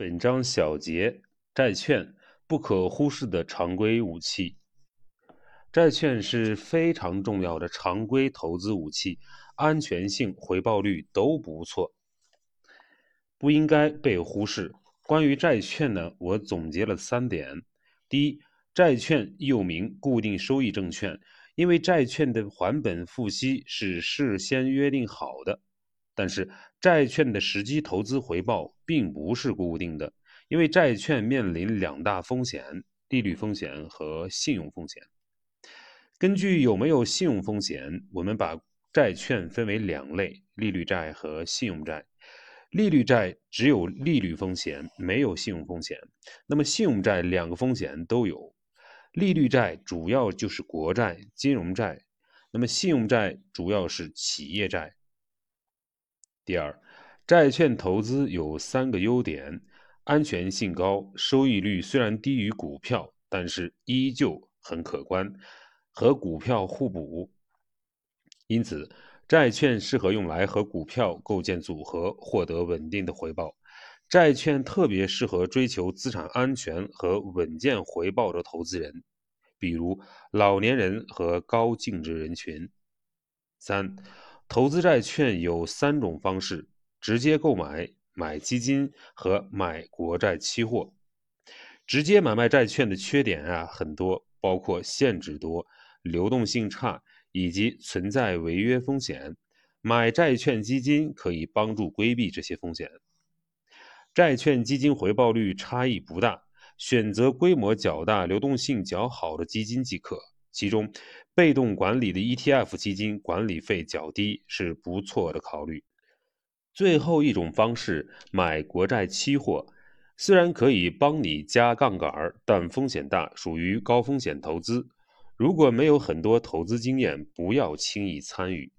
本章小结：债券不可忽视的常规武器。债券是非常重要的常规投资武器，安全性、回报率都不错，不应该被忽视。关于债券呢，我总结了三点：第一，债券又名固定收益证券，因为债券的还本付息是事先约定好的。但是，债券的实际投资回报并不是固定的，因为债券面临两大风险：利率风险和信用风险。根据有没有信用风险，我们把债券分为两类：利率债和信用债。利率债只有利率风险，没有信用风险。那么，信用债两个风险都有。利率债主要就是国债、金融债，那么信用债主要是企业债。第二，债券投资有三个优点：安全性高，收益率虽然低于股票，但是依旧很可观，和股票互补。因此，债券适合用来和股票构建组合，获得稳定的回报。债券特别适合追求资产安全和稳健回报的投资人，比如老年人和高净值人群。三。投资债券有三种方式：直接购买、买基金和买国债期货。直接买卖债券的缺点啊很多，包括限制多、流动性差以及存在违约风险。买债券基金可以帮助规避这些风险。债券基金回报率差异不大，选择规模较大、流动性较好的基金即可。其中，被动管理的 ETF 基金管理费较低，是不错的考虑。最后一种方式，买国债期货，虽然可以帮你加杠杆，但风险大，属于高风险投资。如果没有很多投资经验，不要轻易参与。